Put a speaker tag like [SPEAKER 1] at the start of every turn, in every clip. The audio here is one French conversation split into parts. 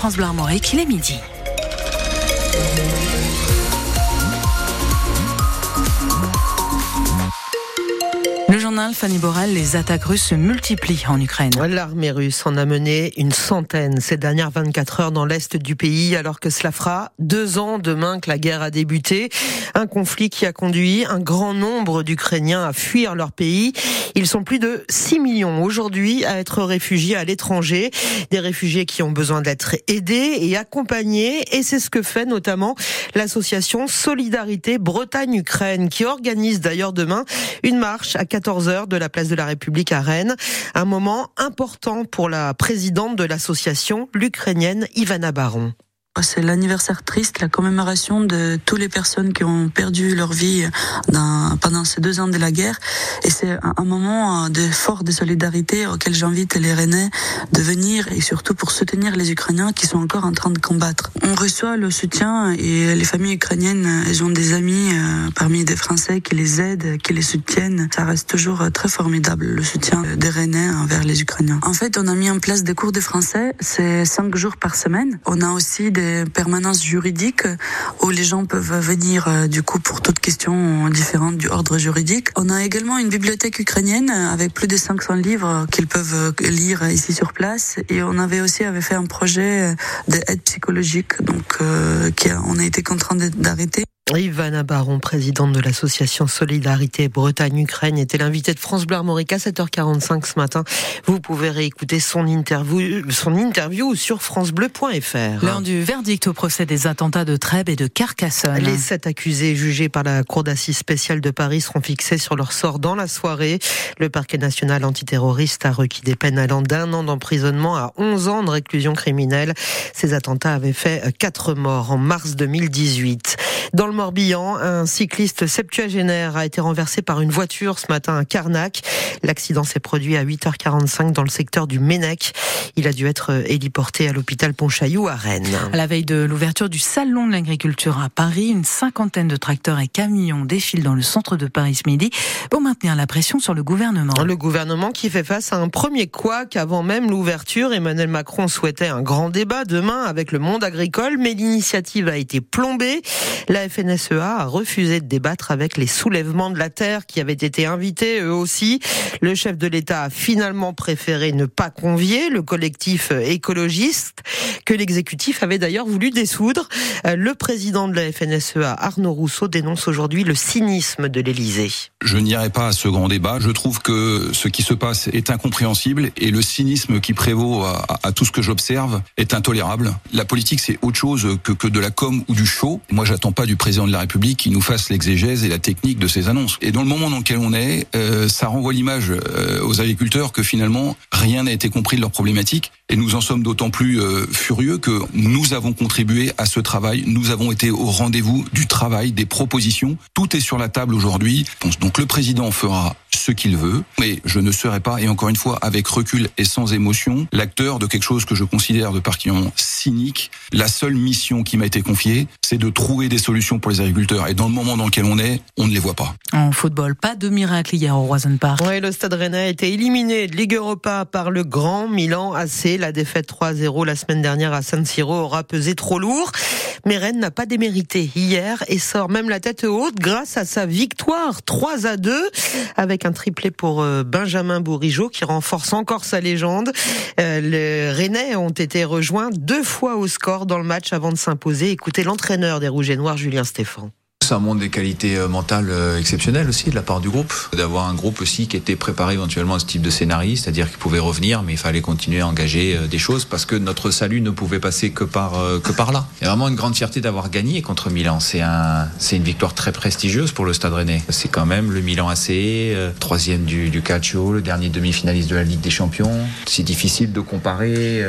[SPEAKER 1] France Bleu Armorique, il est midi. Journal Fanny Borel, les attaques russes se multiplient en Ukraine.
[SPEAKER 2] L'armée russe en a mené une centaine ces dernières 24 heures dans l'est du pays, alors que cela fera deux ans demain que la guerre a débuté. Un conflit qui a conduit un grand nombre d'Ukrainiens à fuir leur pays. Ils sont plus de 6 millions aujourd'hui à être réfugiés à l'étranger. Des réfugiés qui ont besoin d'être aidés et accompagnés. Et c'est ce que fait notamment l'association Solidarité Bretagne-Ukraine, qui organise d'ailleurs demain une marche à 14h de la place de la République à Rennes. Un moment important pour la présidente de l'association, l'Ukrainienne Ivana Baron.
[SPEAKER 3] C'est l'anniversaire triste, la commémoration de toutes les personnes qui ont perdu leur vie dans, pendant ces deux ans de la guerre. Et c'est un, moment de fort de solidarité auquel j'invite les Rennais de venir et surtout pour soutenir les Ukrainiens qui sont encore en train de combattre. On reçoit le soutien et les familles ukrainiennes, elles ont des amis euh, parmi des Français qui les aident, qui les soutiennent. Ça reste toujours très formidable, le soutien des Rennais envers les Ukrainiens. En fait, on a mis en place des cours de français, c'est cinq jours par semaine. On a aussi permanences juridiques où les gens peuvent venir euh, du coup pour toutes questions différentes du ordre juridique. On a également une bibliothèque ukrainienne avec plus de 500 livres qu'ils peuvent euh, lire ici sur place et on avait aussi avait fait un projet d'aide psychologique donc euh, qui on a été contraint d'arrêter.
[SPEAKER 2] Ivana Baron, présidente de l'association Solidarité Bretagne-Ukraine, était l'invitée de France Bleu Armorique à 7h45 ce matin. Vous pouvez réécouter son interview, son interview sur francebleu.fr.
[SPEAKER 1] L'heure du verdict au procès des attentats de Trèbes et de Carcassonne.
[SPEAKER 2] Les sept accusés jugés par la Cour d'assises spéciale de Paris seront fixés sur leur sort dans la soirée. Le parquet national antiterroriste a requis des peines allant d'un an d'emprisonnement à 11 ans de réclusion criminelle. Ces attentats avaient fait quatre morts en mars 2018. Dans le Morbihan, un cycliste septuagénaire a été renversé par une voiture ce matin à Carnac. L'accident s'est produit à 8h45 dans le secteur du Ménec. Il a dû être héliporté à l'hôpital Pontchaillou à Rennes.
[SPEAKER 1] À la veille de l'ouverture du salon de l'agriculture à Paris, une cinquantaine de tracteurs et camions défilent dans le centre de Paris ce midi pour maintenir la pression sur le gouvernement.
[SPEAKER 2] Le gouvernement qui fait face à un premier couac avant même l'ouverture. Emmanuel Macron souhaitait un grand débat demain avec le monde agricole, mais l'initiative a été plombée. La FNSEA FNSEA a refusé de débattre avec les soulèvements de la terre qui avaient été invités eux aussi. Le chef de l'État a finalement préféré ne pas convier le collectif écologiste que l'exécutif avait d'ailleurs voulu dissoudre. Euh, le président de la FNSEA, Arnaud Rousseau, dénonce aujourd'hui le cynisme de l'Élysée.
[SPEAKER 4] Je n'irai pas à ce grand débat. Je trouve que ce qui se passe est incompréhensible et le cynisme qui prévaut à, à tout ce que j'observe est intolérable. La politique, c'est autre chose que, que de la com ou du show. Moi, j'attends pas du président président de la République qui nous fasse l'exégèse et la technique de ces annonces. Et dans le moment dans lequel on est, euh, ça renvoie l'image euh, aux agriculteurs que finalement rien n'a été compris de leurs problématiques. Et nous en sommes d'autant plus euh, furieux que nous avons contribué à ce travail. Nous avons été au rendez-vous du travail, des propositions. Tout est sur la table aujourd'hui. Donc le président fera ce qu'il veut, mais je ne serai pas, et encore une fois, avec recul et sans émotion, l'acteur de quelque chose que je considère de particulièrement cynique. La seule mission qui m'a été confiée, c'est de trouver des solutions pour les agriculteurs. Et dans le moment dans lequel on est, on ne les voit pas.
[SPEAKER 1] En football, pas de miracle hier au Roison Park.
[SPEAKER 2] Oui, le Stade Rennais a été éliminé de Ligue Europa par le grand Milan AC. La défaite 3-0 la semaine dernière à San Siro aura pesé trop lourd. Mais Rennes n'a pas démérité hier et sort même la tête haute grâce à sa victoire 3 à 2 avec un triplé pour euh, Benjamin Bourigeau qui renforce encore sa légende. Euh, les Rennais ont été rejoints deux fois au score dans le match avant de s'imposer. Écoutez l'entraîneur des Rouges et Noirs, Julien Stéphan
[SPEAKER 5] ça montre des qualités euh, mentales euh, exceptionnelles aussi de la part du groupe. D'avoir un groupe aussi qui était préparé éventuellement à ce type de scénario, c'est-à-dire qu'il pouvait revenir, mais il fallait continuer à engager euh, des choses parce que notre salut ne pouvait passer que par, que par là. A vraiment une grande fierté d'avoir gagné contre Milan. C'est un, c'est une victoire très prestigieuse pour le Stade Rennais. C'est quand même le Milan AC, troisième du, du Calcio, le dernier demi-finaliste de la Ligue des Champions. C'est difficile de comparer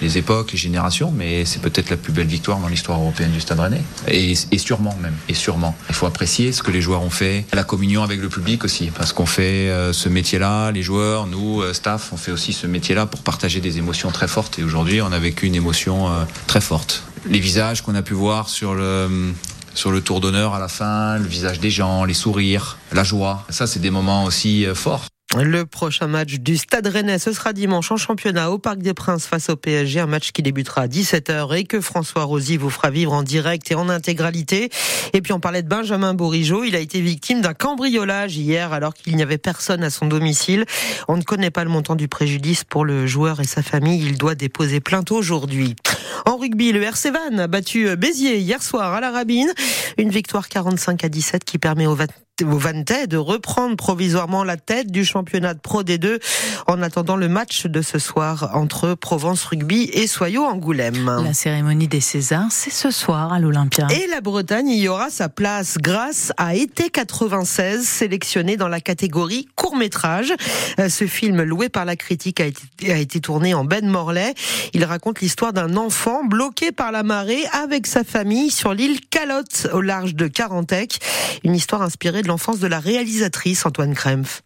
[SPEAKER 5] les époques, les générations, mais c'est peut-être la plus belle victoire dans l'histoire européenne du Stade Rennais. Et, et sûrement même. Et sûrement il faut apprécier ce que les joueurs ont fait, la communion avec le public aussi, parce qu'on fait euh, ce métier-là, les joueurs, nous, euh, staff, on fait aussi ce métier-là pour partager des émotions très fortes. Et aujourd'hui, on a vécu une émotion euh, très forte. Les visages qu'on a pu voir sur le sur le tour d'honneur à la fin, le visage des gens, les sourires, la joie. Ça, c'est des moments aussi forts.
[SPEAKER 2] Le prochain match du Stade Rennais, ce sera dimanche en championnat au Parc des Princes face au PSG, un match qui débutera à 17h et que François Rosy vous fera vivre en direct et en intégralité. Et puis on parlait de Benjamin Bourigeau, il a été victime d'un cambriolage hier alors qu'il n'y avait personne à son domicile. On ne connaît pas le montant du préjudice pour le joueur et sa famille, il doit déposer plainte aujourd'hui. En rugby, le RC Van a battu Béziers hier soir à la Rabine, une victoire 45 à 17 qui permet au Vantais de reprendre provisoirement la tête du championnat de Pro D2 en attendant le match de ce soir entre Provence Rugby et Soyaux Angoulême.
[SPEAKER 1] La cérémonie des Césars, c'est ce soir à l'Olympia.
[SPEAKER 2] Et la Bretagne y aura sa place grâce à Été 96, sélectionné dans la catégorie court-métrage. Euh, ce film loué par la critique a été, a été tourné en Ben Morlaix. Il raconte l'histoire d'un enfant bloqué par la marée avec sa famille sur l'île Calotte au large de Carantec. Une histoire inspirée de l'enfance de la réalisatrice Antoine Krempf.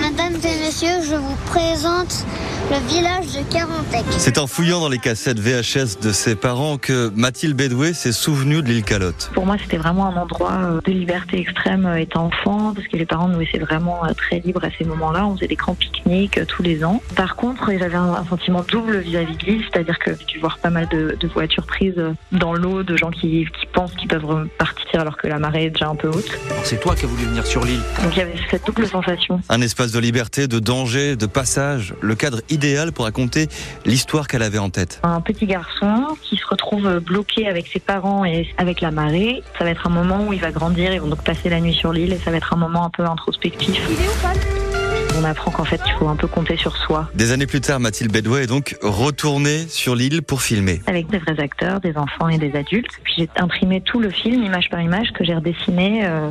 [SPEAKER 6] Mesdames et messieurs, je vous présente le village de Carantec.
[SPEAKER 7] C'est en fouillant dans les cassettes VHS de ses parents que Mathilde Bédoué s'est souvenue de l'île Calotte.
[SPEAKER 8] Pour moi, c'était vraiment un endroit euh, de liberté extrême euh, étant enfant, parce que les parents nous laissaient vraiment euh, très libres à ces moments-là. On faisait des grands pique-niques tous les ans. Par contre, j'avais un sentiment double vis-à-vis de l'île, c'est-à-dire que tu vois pas mal de, de, voitures prises dans l'eau, de gens qui, qui pensent qu'ils peuvent partir alors que la marée est déjà un peu haute.
[SPEAKER 9] C'est toi qui as voulu venir sur l'île.
[SPEAKER 8] Donc il y avait cette double sensation.
[SPEAKER 7] Un espace de liberté, de danger, de passage, le cadre idéal pour raconter l'histoire qu'elle avait en tête.
[SPEAKER 8] Un petit garçon qui se retrouve bloqué avec ses parents et avec la marée. Ça va être un moment où il va grandir, ils vont donc passer la nuit sur l'île et ça va être un moment un peu introspectif. On apprend qu'en fait, il faut un peu compter sur soi.
[SPEAKER 7] Des années plus tard, Mathilde Bedouet est donc retournée sur l'île pour filmer.
[SPEAKER 8] Avec des vrais acteurs, des enfants et des adultes. Puis j'ai imprimé tout le film, image par image, que j'ai redessiné euh,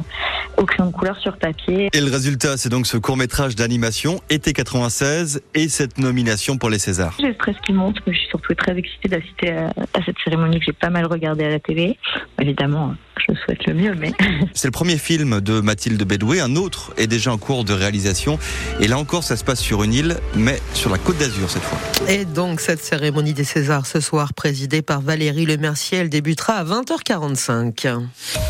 [SPEAKER 8] au crayon de couleur sur papier.
[SPEAKER 7] Et le résultat, c'est donc ce court-métrage d'animation, été 96, et cette nomination pour les Césars.
[SPEAKER 8] J'ai le stress qui monte, mais je suis surtout très excitée d'assister à, à, cette cérémonie que j'ai pas mal regardée à la télé. Évidemment, je souhaite le mieux, mais...
[SPEAKER 7] C'est le premier film de Mathilde Bedoué, un autre est déjà en cours de réalisation. Et là encore, ça se passe sur une île, mais sur la côte d'Azur cette fois.
[SPEAKER 2] Et donc, cette cérémonie des Césars ce soir, présidée par Valérie Lemercier, elle débutera à 20h45.